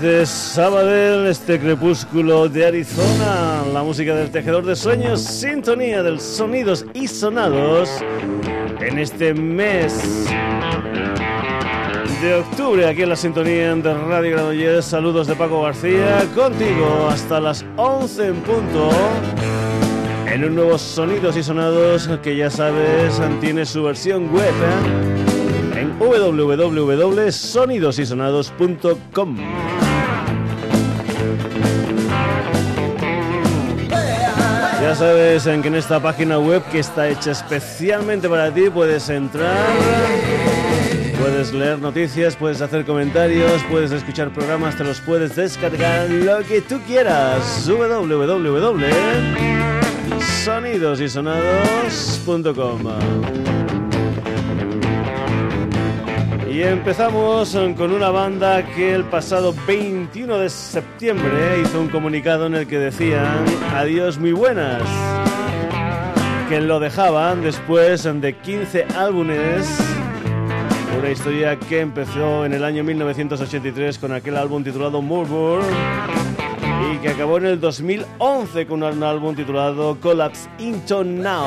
desde Sabadell, este crepúsculo de Arizona, la música del tejedor de sueños, sintonía del sonidos y sonados en este mes de octubre aquí en la sintonía de Radio Granollers. Saludos de Paco García, contigo hasta las 11 en punto. En un nuevo Sonidos y Sonados que ya sabes tiene su versión web. ¿eh? www.sonidosysonados.com. Ya sabes en que en esta página web que está hecha especialmente para ti puedes entrar, puedes leer noticias, puedes hacer comentarios, puedes escuchar programas, te los puedes descargar, lo que tú quieras. www.sonidosysonados.com. Y empezamos con una banda que el pasado 21 de septiembre hizo un comunicado en el que decían adiós muy buenas. Que lo dejaban después de 15 álbumes. Una historia que empezó en el año 1983 con aquel álbum titulado Murmur y que acabó en el 2011 con un álbum titulado Collapse Into Now.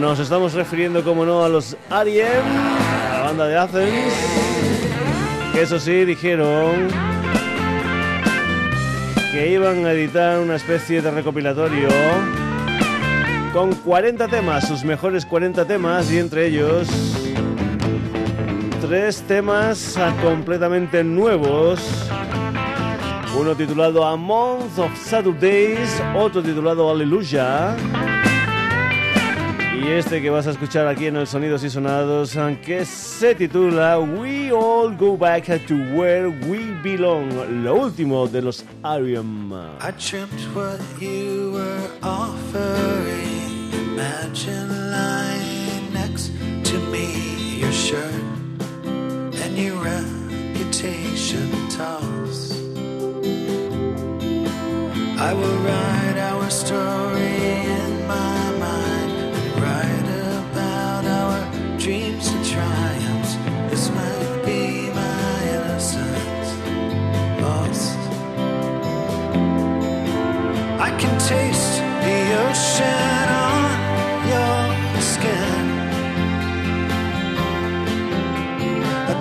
Nos estamos refiriendo, como no, a los Ariem banda de Athens, eso sí dijeron que iban a editar una especie de recopilatorio con 40 temas, sus mejores 40 temas y entre ellos tres temas completamente nuevos. Uno titulado A Month of Saturdays, otro titulado Hallelujah y este que vas a escuchar aquí en el Sonidos y Sonados, que se titula We All Go Back to Where We Belong, lo último de los Arium. I dreamt what you were offering. Imagine lying next to me, your shirt and your reputation toss. I will write our story I can taste the ocean on your skin, but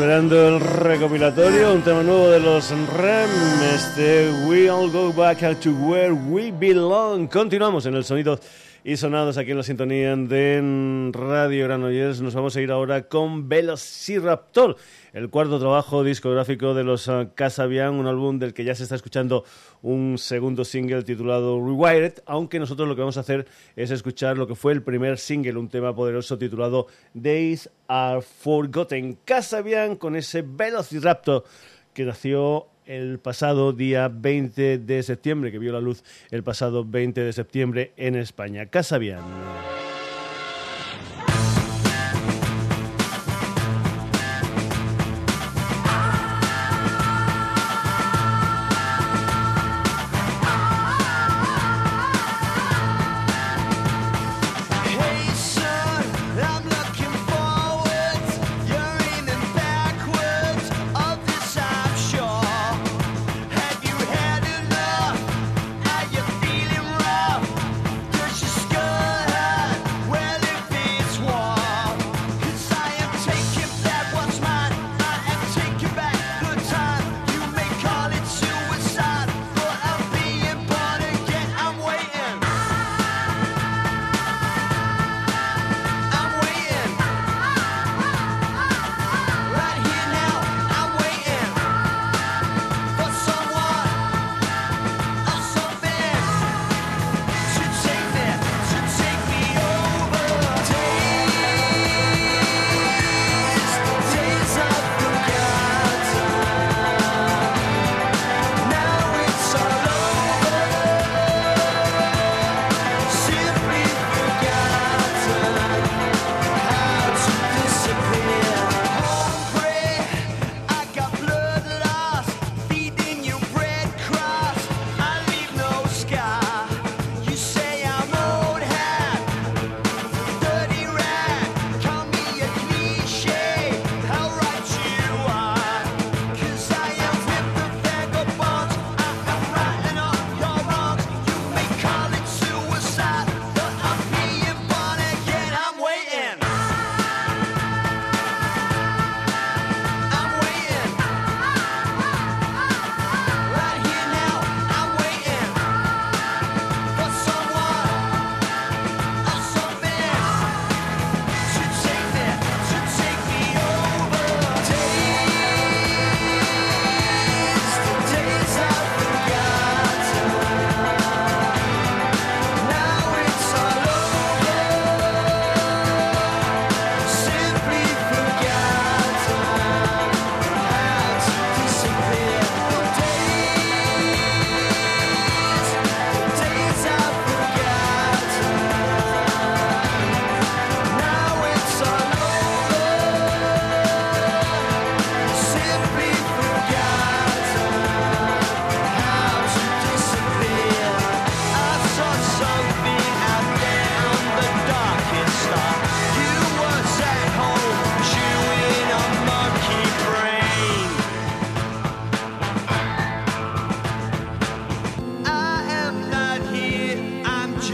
Esperando el recopilatorio, un tema nuevo de los REM, este We All Go Back to Where We Belong. Continuamos en el sonido y sonados aquí en la sintonía de Radio Granollers. Nos vamos a ir ahora con Velociraptor, el cuarto trabajo discográfico de los uh, Casabian, un álbum del que ya se está escuchando un segundo single titulado Rewired, aunque nosotros lo que vamos a hacer es escuchar lo que fue el primer single, un tema poderoso titulado Days Are Forgotten. Casabian con ese Velociraptor que nació el pasado día 20 de septiembre, que vio la luz el pasado 20 de septiembre en España. Casa Bien.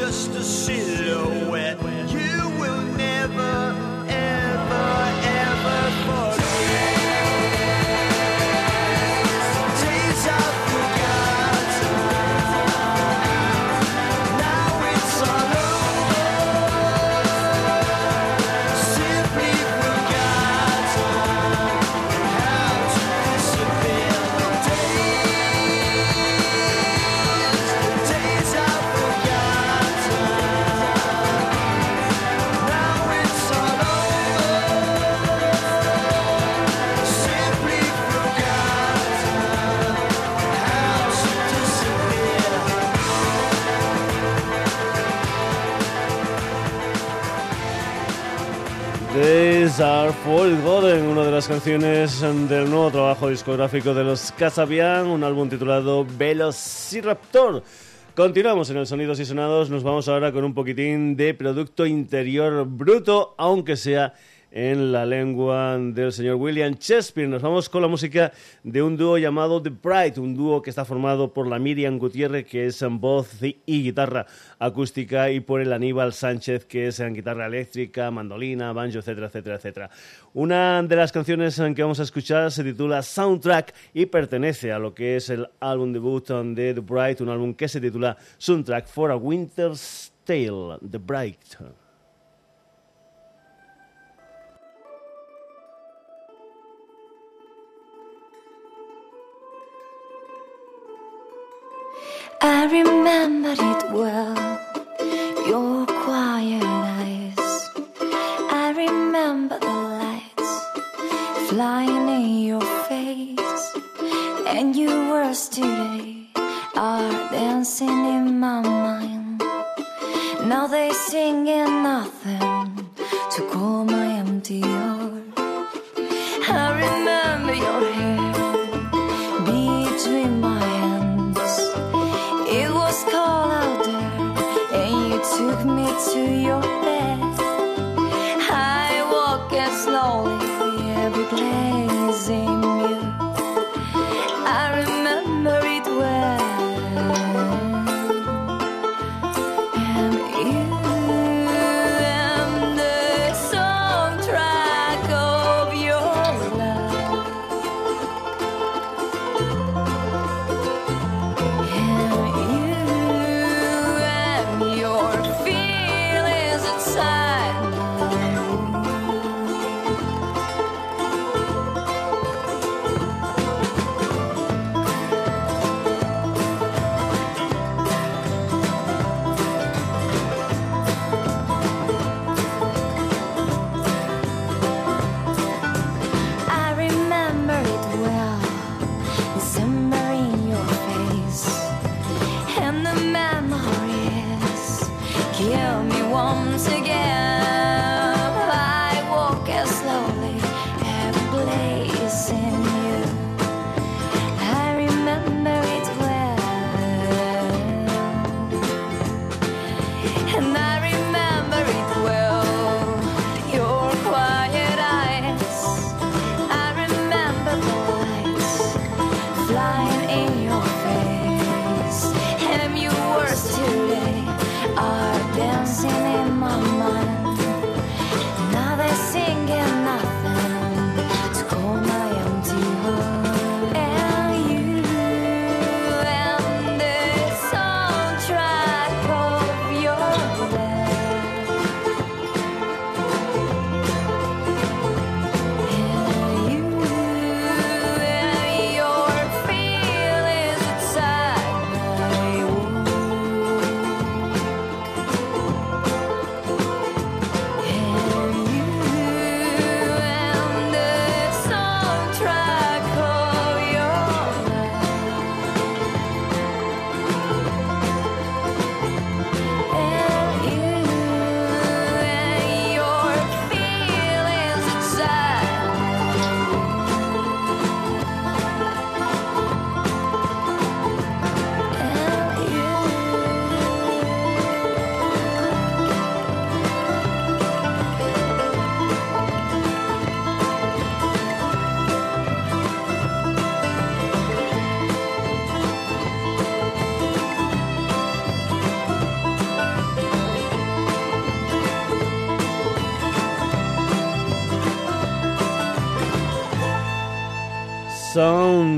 Are del nuevo trabajo discográfico de los Casabian, un álbum titulado Velociraptor. Continuamos en el Sonidos y Sonados, nos vamos ahora con un poquitín de Producto Interior Bruto, aunque sea en la lengua del señor William Shakespeare. Nos vamos con la música de un dúo llamado The Bright, un dúo que está formado por la Miriam Gutiérrez, que es en voz y guitarra acústica, y por el Aníbal Sánchez, que es en guitarra eléctrica, mandolina, banjo, etcétera, etcétera, etcétera. Una de las canciones que vamos a escuchar se titula Soundtrack y pertenece a lo que es el álbum debut de The Bright, un álbum que se titula Soundtrack for a Winter's Tale, The Bright. I remember it well, your quiet eyes. I remember the lights flying in your face, and your words today are dancing in my mind. Now they singing nothing to call my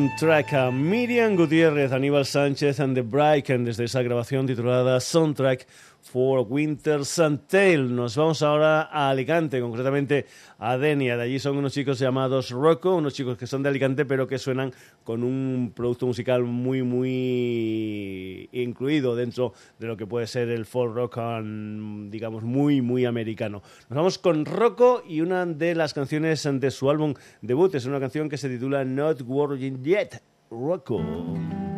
Soundtrack a Miriam Gutiérrez, Aníbal Sánchez and the Bright desde esa grabación titulada Soundtrack for Winter's Tale. Nos vamos ahora a Alicante, concretamente a Denia. De allí son unos chicos llamados Rocco, unos chicos que son de Alicante pero que suenan con un producto musical muy, muy incluido dentro de lo que puede ser el folk rock, digamos, muy, muy americano. Nos vamos con Rocco y una de las canciones de su álbum debut. Es una canción que se titula Not Working Yet. Rocco.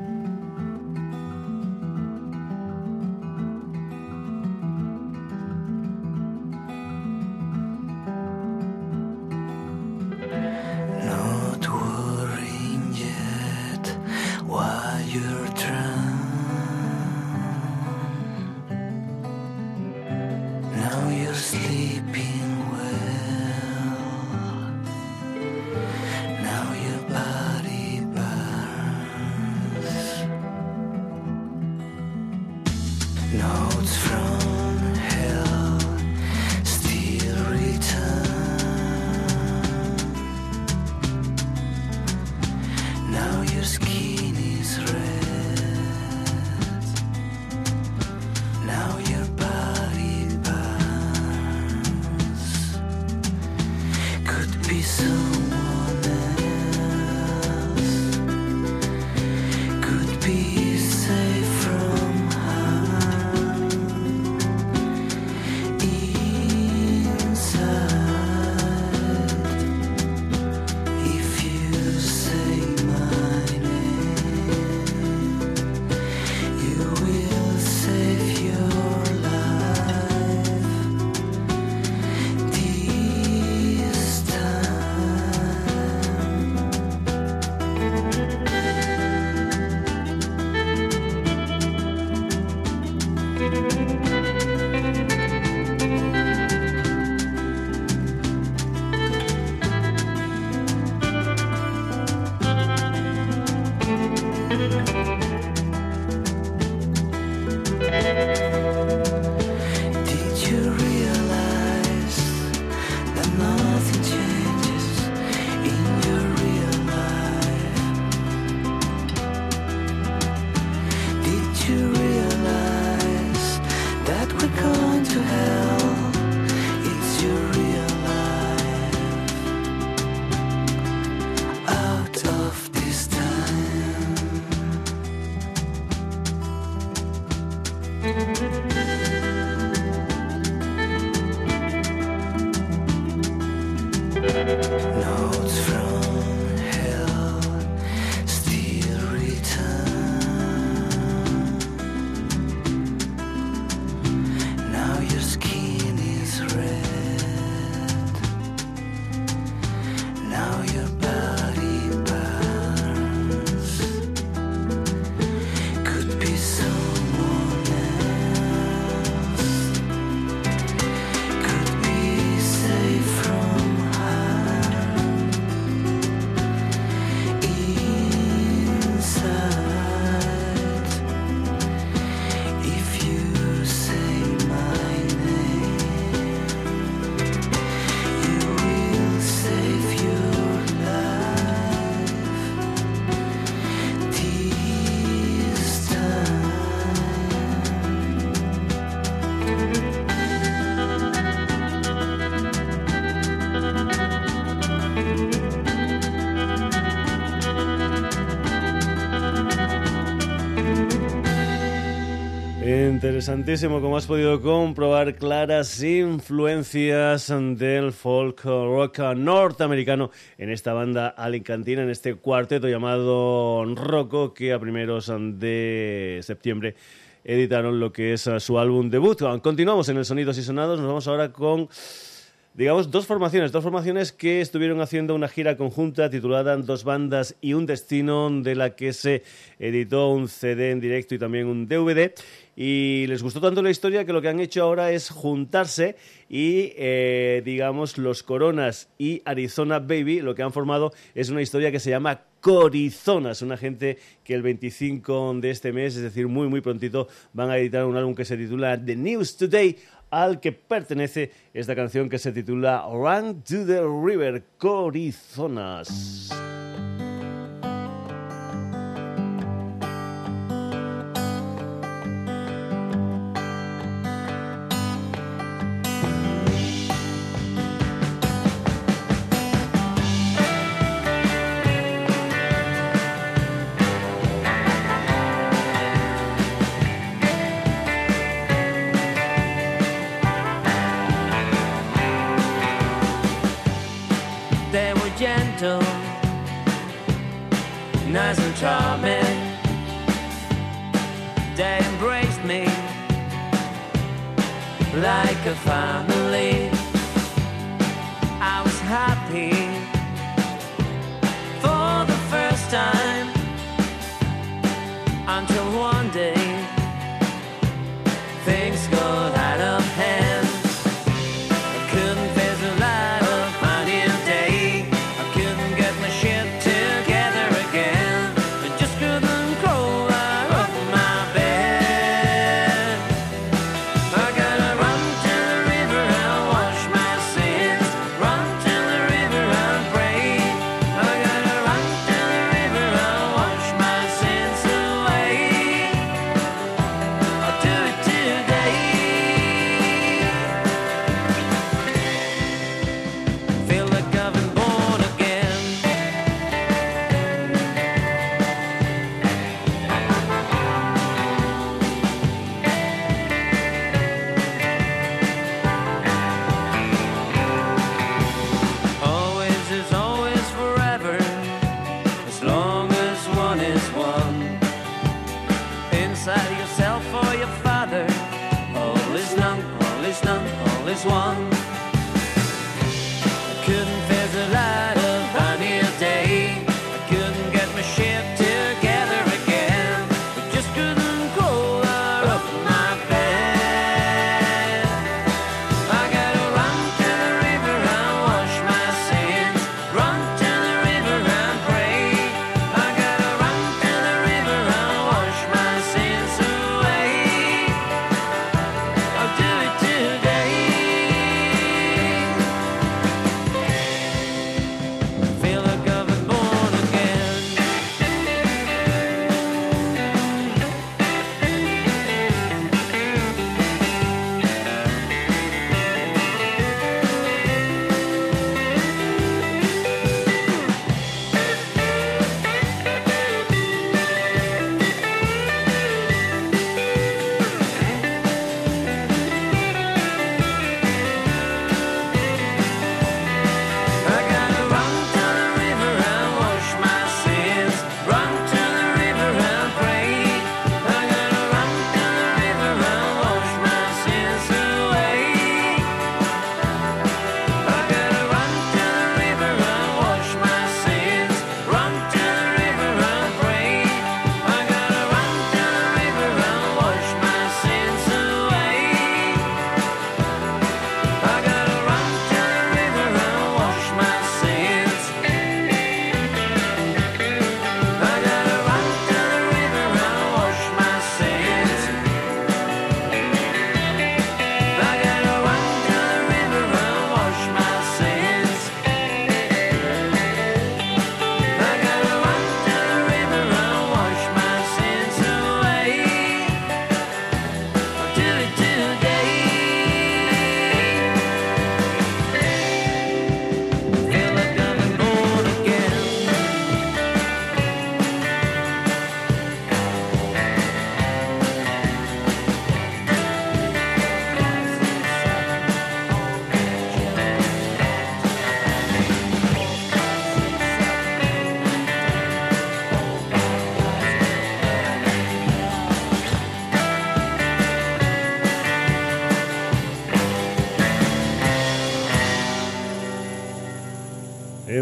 Interesantísimo, como has podido comprobar, claras influencias del folk rock norteamericano en esta banda alicantina, en este cuarteto llamado Rocco, que a primeros de septiembre editaron lo que es su álbum debut. Continuamos en el Sonidos y Sonados, nos vamos ahora con digamos, dos formaciones, dos formaciones que estuvieron haciendo una gira conjunta titulada Dos bandas y un destino, de la que se editó un CD en directo y también un DVD. Y les gustó tanto la historia que lo que han hecho ahora es juntarse y, eh, digamos, los Coronas y Arizona Baby, lo que han formado es una historia que se llama Corizonas, una gente que el 25 de este mes, es decir, muy, muy prontito, van a editar un álbum que se titula The News Today al que pertenece esta canción que se titula Run to the River Corizonas.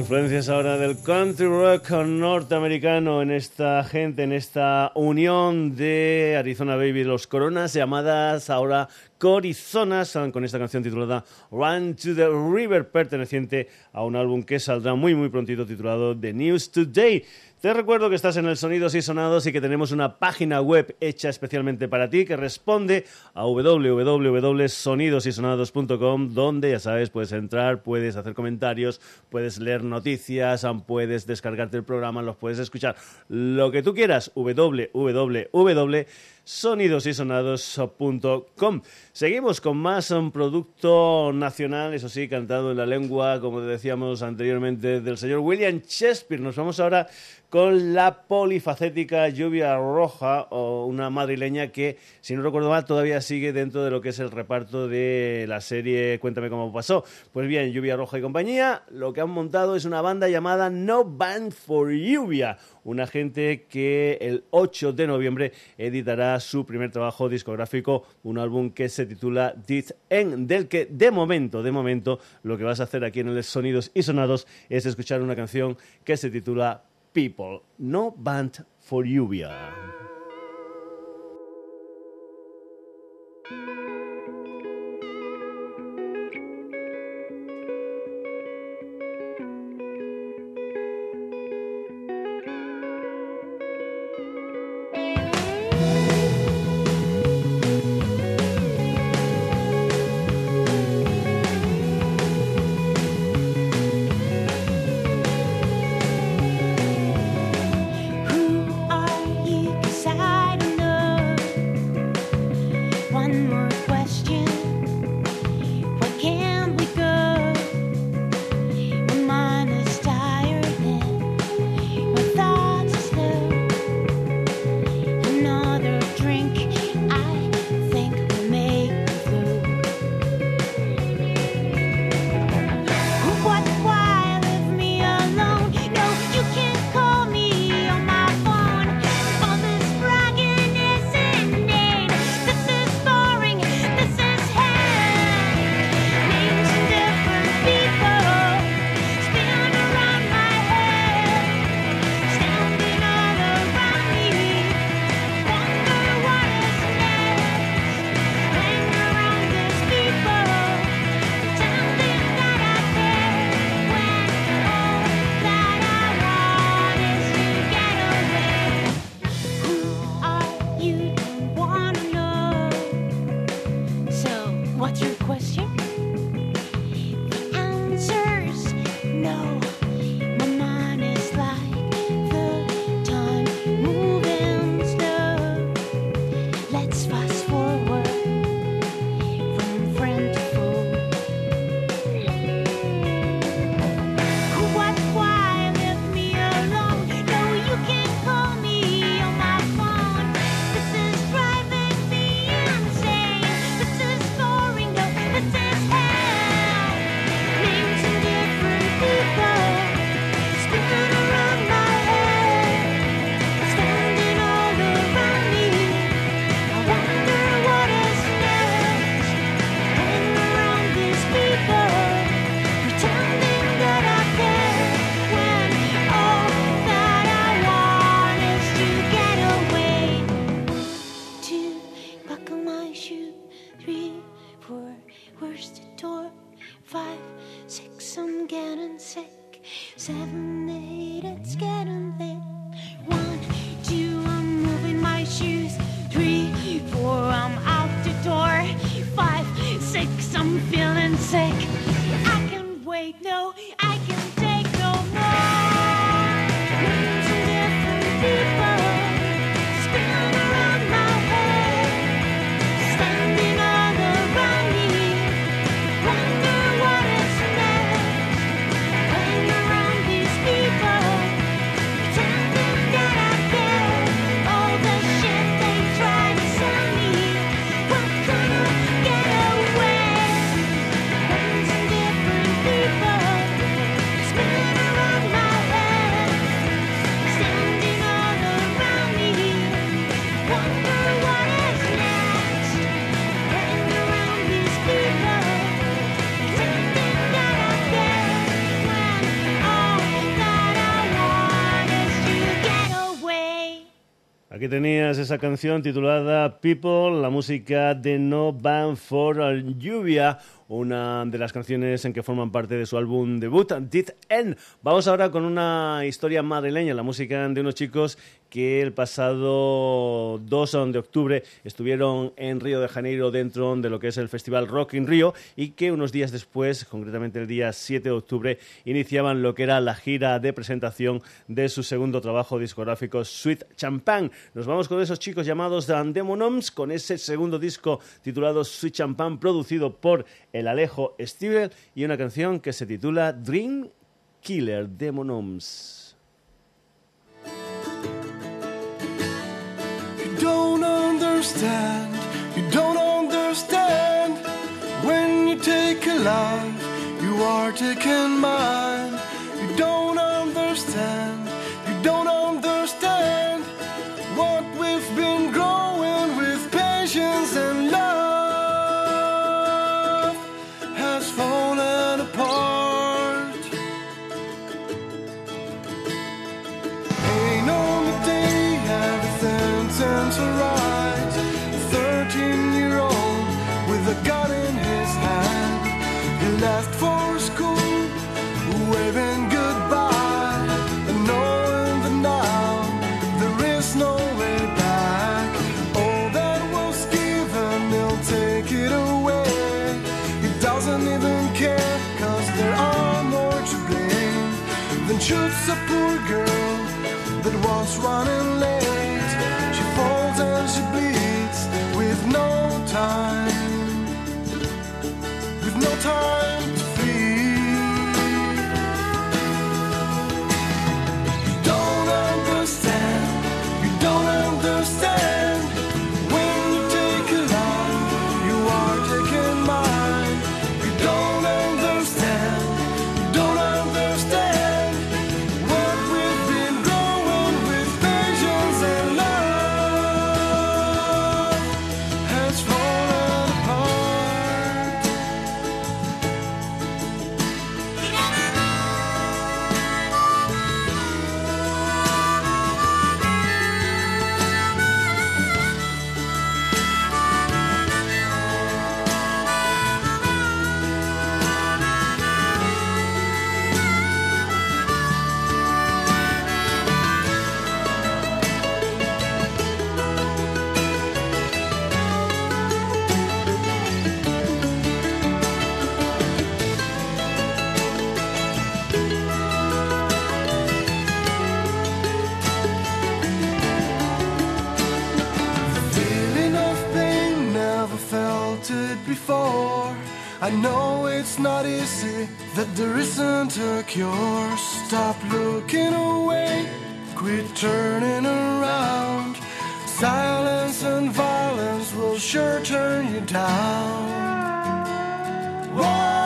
Influencias ahora del country rock norteamericano en esta gente, en esta unión de Arizona Baby, los Coronas, llamadas ahora Corizonas, con esta canción titulada Run to the River, perteneciente a un álbum que saldrá muy muy prontito titulado The News Today. Te recuerdo que estás en el Sonidos y Sonados y que tenemos una página web hecha especialmente para ti que responde a www.sonidosysonados.com donde ya sabes, puedes entrar, puedes hacer comentarios, puedes leer noticias, puedes descargarte el programa, los puedes escuchar, lo que tú quieras, www.sonidosysonados.com. Seguimos con más un producto nacional, eso sí, cantado en la lengua, como decíamos anteriormente, del señor William Shakespeare. Nos vamos ahora con la polifacética Lluvia Roja, o una madrileña que, si no recuerdo mal, todavía sigue dentro de lo que es el reparto de la serie Cuéntame cómo pasó. Pues bien, Lluvia Roja y compañía, lo que han montado es una banda llamada No Band for Lluvia, una gente que el 8 de noviembre editará su primer trabajo discográfico, un álbum que se titula This End, del que de momento, de momento, lo que vas a hacer aquí en el Sonidos y Sonados es escuchar una canción que se titula People, No Band for Lluvia. Canción titulada People, la música de No Band for Lluvia, una de las canciones en que forman parte de su álbum debut, Did End. Vamos ahora con una historia madrileña, la música de unos chicos que el pasado 2 de octubre estuvieron en Río de Janeiro dentro de lo que es el Festival Rock in Río y que unos días después, concretamente el día 7 de octubre, iniciaban lo que era la gira de presentación de su segundo trabajo discográfico Sweet Champagne. Nos vamos con esos chicos llamados The Demonoms, con ese segundo disco titulado Sweet Champagne, producido por el Alejo Stiebel y una canción que se titula Dream Killer Demonoms. Don't understand, you don't understand. When you take a life, you are taking mine. You don't understand, you don't understand a. Stop looking away, quit turning around. Silence and violence will sure turn you down. Whoa.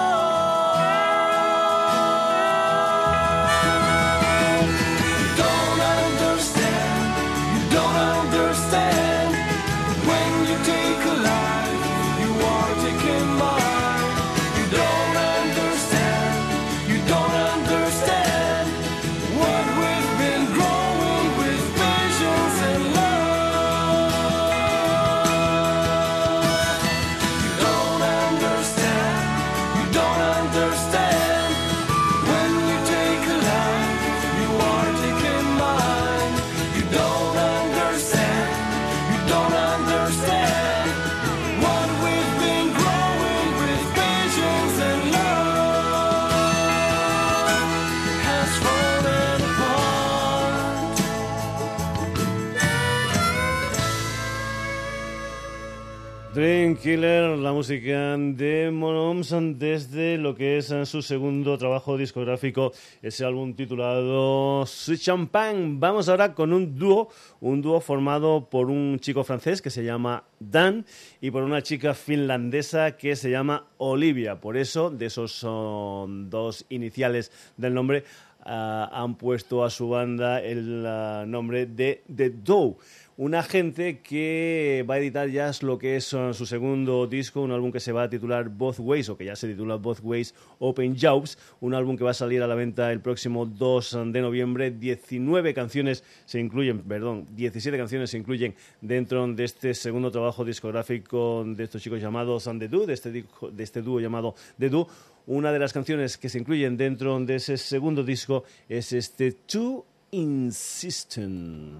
Killer, la música de Monoms desde lo que es su segundo trabajo discográfico, ese álbum titulado Sweet Champagne. Vamos ahora con un dúo, un dúo formado por un chico francés que se llama Dan y por una chica finlandesa que se llama Olivia. Por eso, de esos son dos iniciales del nombre, ah, han puesto a su banda el ah, nombre de The Doe. Una gente que va a editar ya lo que es uh, su segundo disco, un álbum que se va a titular Both Ways, o que ya se titula Both Ways Open Jobs, un álbum que va a salir a la venta el próximo 2 de noviembre. 19 canciones se incluyen, perdón, 17 canciones se incluyen dentro de este segundo trabajo discográfico de estos chicos llamados The Do, de este, de este dúo llamado The Do. Una de las canciones que se incluyen dentro de ese segundo disco es este Too Insistent.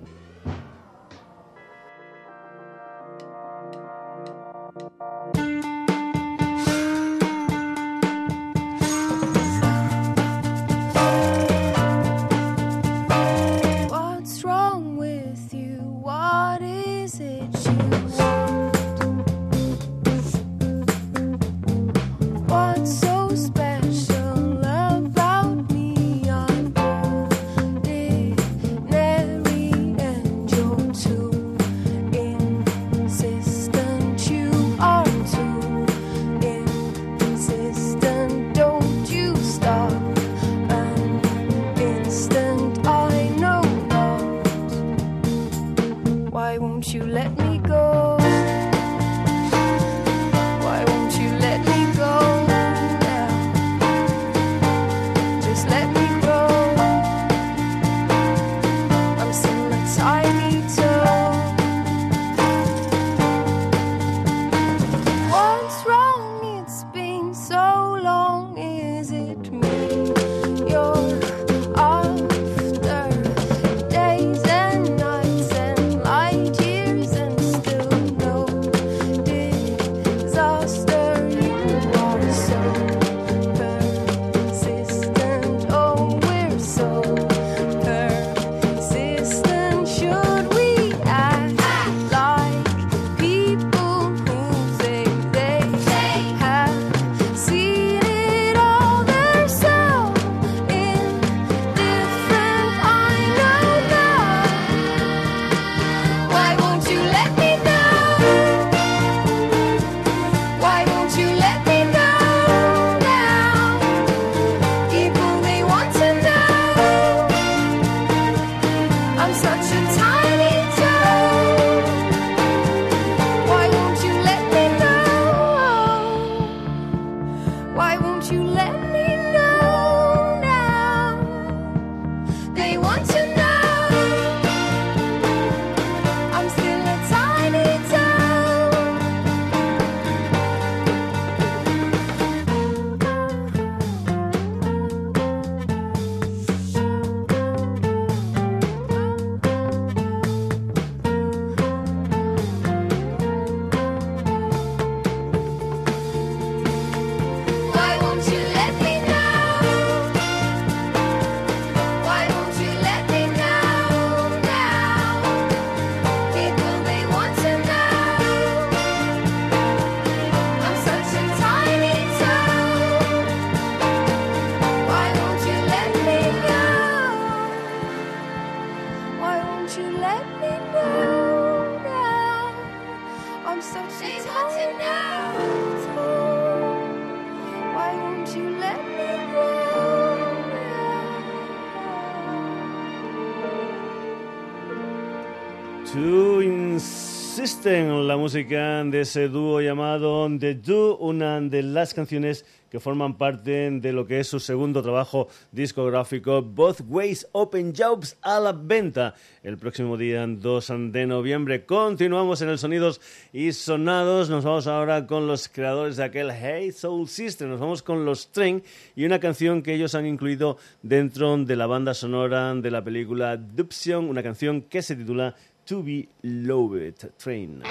Música de ese dúo llamado The Do, una de las canciones que forman parte de lo que es su segundo trabajo discográfico, Both Ways Open Jobs a la venta el próximo día 2 de noviembre. Continuamos en el Sonidos y Sonados. Nos vamos ahora con los creadores de aquel Hey Soul Sister. Nos vamos con los Tren y una canción que ellos han incluido dentro de la banda sonora de la película Duption, una canción que se titula To Be Loved Train.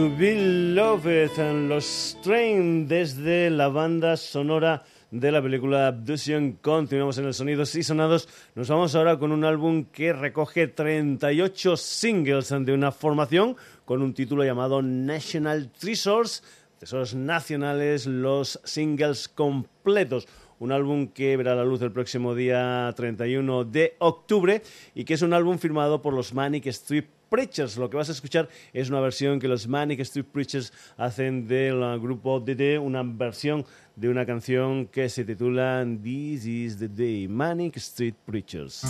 To Be Loved, and los Train desde la banda sonora de la película Abduction. Continuamos en el sonido y Sonados. Nos vamos ahora con un álbum que recoge 38 singles de una formación con un título llamado National Treasures, tesoros nacionales, los singles completos un álbum que verá la luz el próximo día 31 de octubre y que es un álbum firmado por los Manic Street Preachers. Lo que vas a escuchar es una versión que los Manic Street Preachers hacen del ah, grupo DD, una versión de una canción que se titula This is the Day, Manic Street Preachers.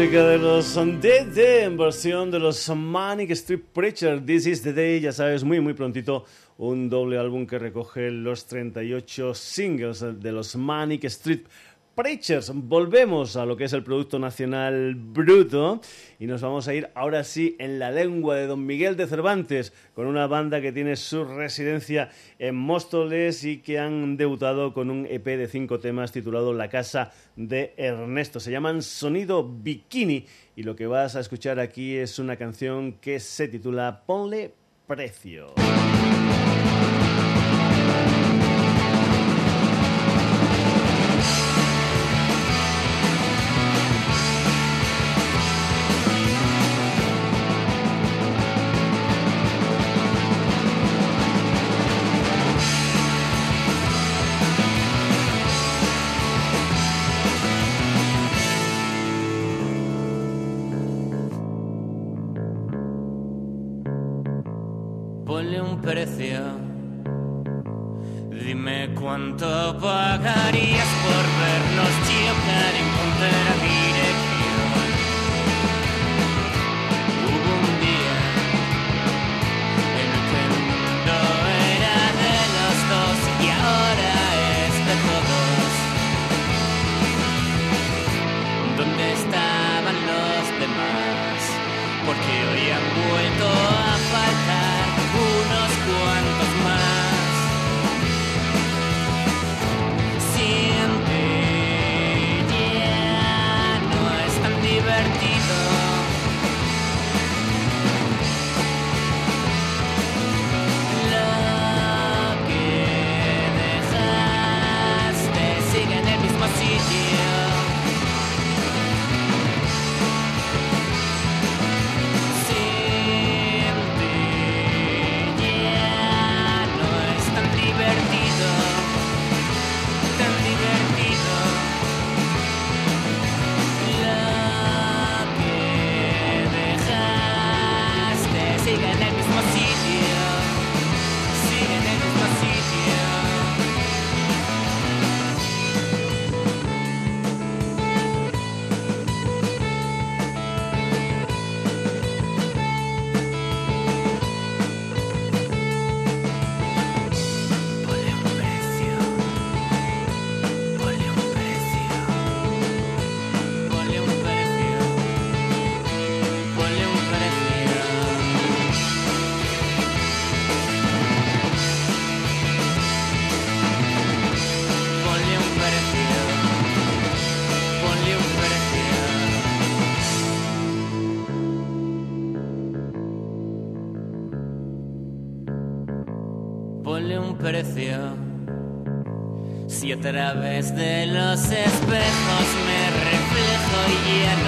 Música de los DD en versión de los Manic Street Preacher. This is the day, ya sabes, muy muy prontito un doble álbum que recoge los 38 singles de los Manic Street Preachers. Volvemos a lo que es el Producto Nacional Bruto y nos vamos a ir ahora sí en la lengua de Don Miguel de Cervantes con una banda que tiene su residencia en Móstoles y que han debutado con un EP de cinco temas titulado La Casa de Ernesto. Se llaman Sonido Bikini y lo que vas a escuchar aquí es una canción que se titula Ponle Precio. Dime cuánto pagarías por vernos chocar en contra través de los espejos me reflejo y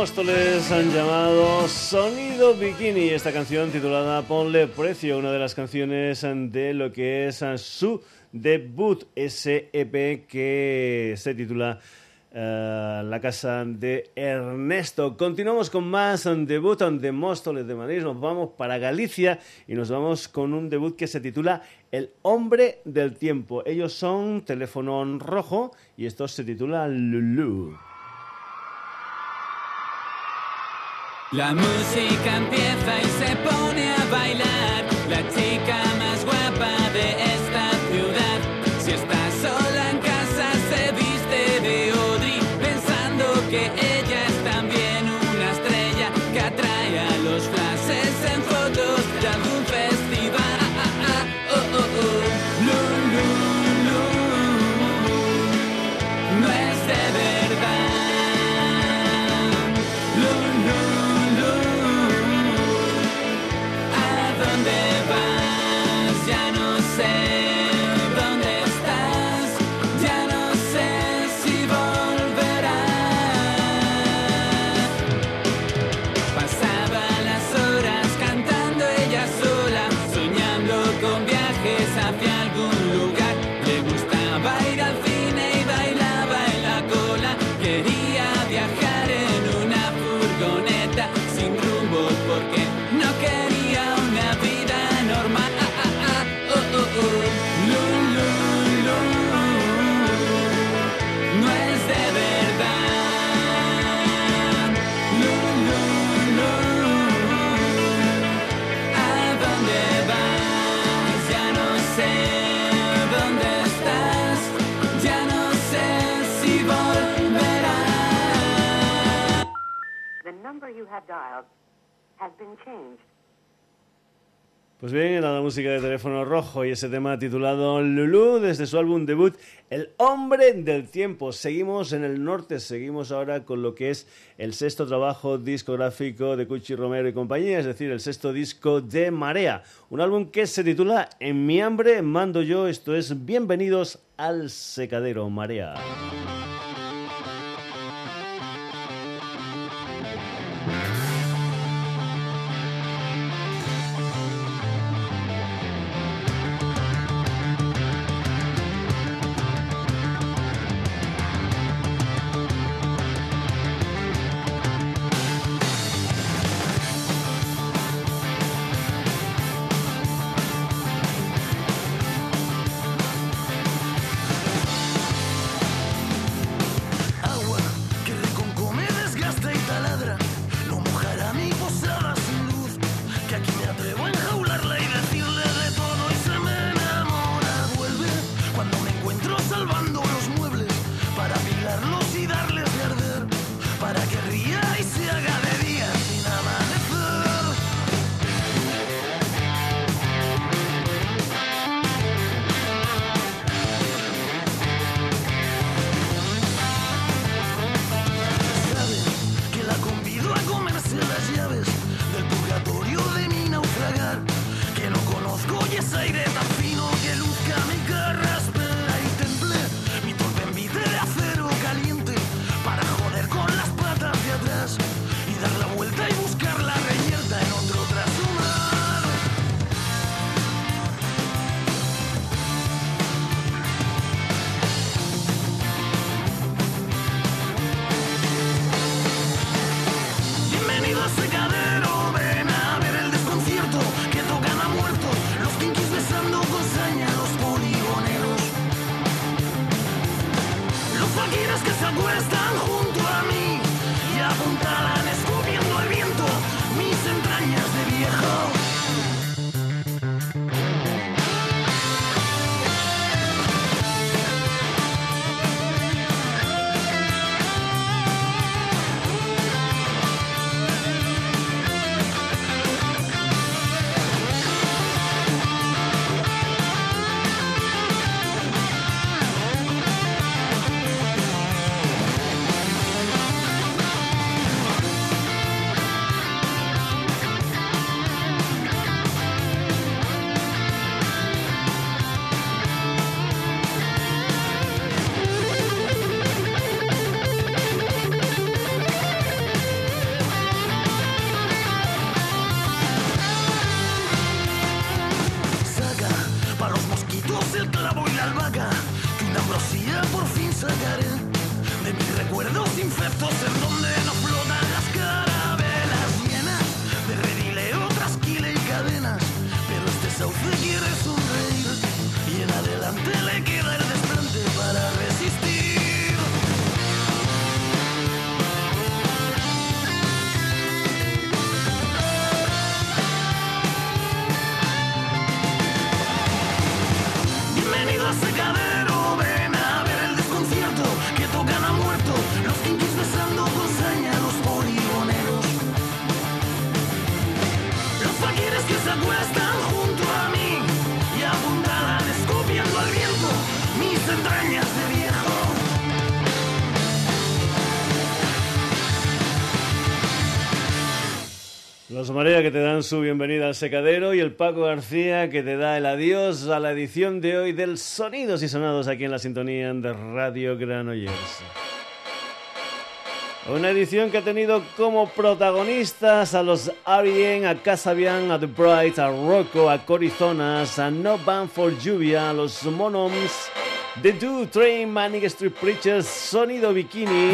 Móstoles han llamado Sonido Bikini. Esta canción titulada Ponle Precio, una de las canciones de lo que es su debut, ese EP que se titula eh, La Casa de Ernesto. Continuamos con más debut de Móstoles de Madrid. Nos vamos para Galicia y nos vamos con un debut que se titula El Hombre del Tiempo. Ellos son Teléfono Rojo y esto se titula Lulu. La música empieza y se pone a bailar. La chica más guapa Pues bien, era la música de teléfono rojo y ese tema titulado Lulu desde su álbum debut El hombre del tiempo. Seguimos en el norte, seguimos ahora con lo que es el sexto trabajo discográfico de Cuchi Romero y compañía, es decir, el sexto disco de Marea. Un álbum que se titula En mi hambre mando yo, esto es Bienvenidos al secadero Marea. Los Marea que te dan su bienvenida al secadero y el Paco García que te da el adiós a la edición de hoy del Sonidos y Sonados aquí en la sintonía de Radio Granollers. Una edición que ha tenido como protagonistas a los Arien, a Casabian, a The Bright, a Rocco, a Corizonas, a No Band for Lluvia, a los Monoms, The Do Train, Manic Street Preachers, Sonido Bikini.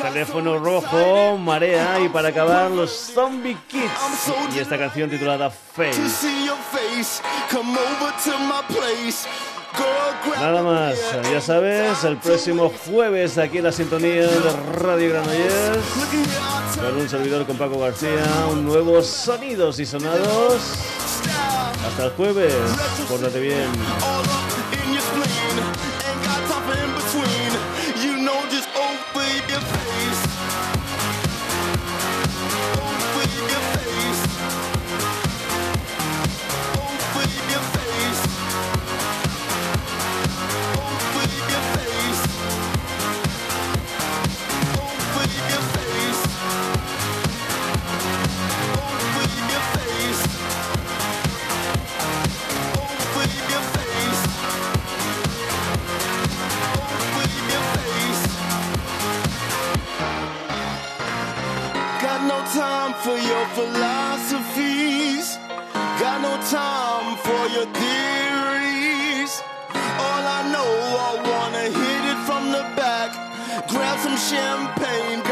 Teléfono rojo, marea y para acabar los Zombie Kids y esta canción titulada Face. Nada más, ya sabes, el próximo jueves aquí en la sintonía de Radio Granollers con un servidor con Paco García, un nuevo Sonidos y Sonados. Hasta el jueves, pórtate bien. For your philosophies. Got no time for your theories. All I know, I wanna hit it from the back. Grab some champagne.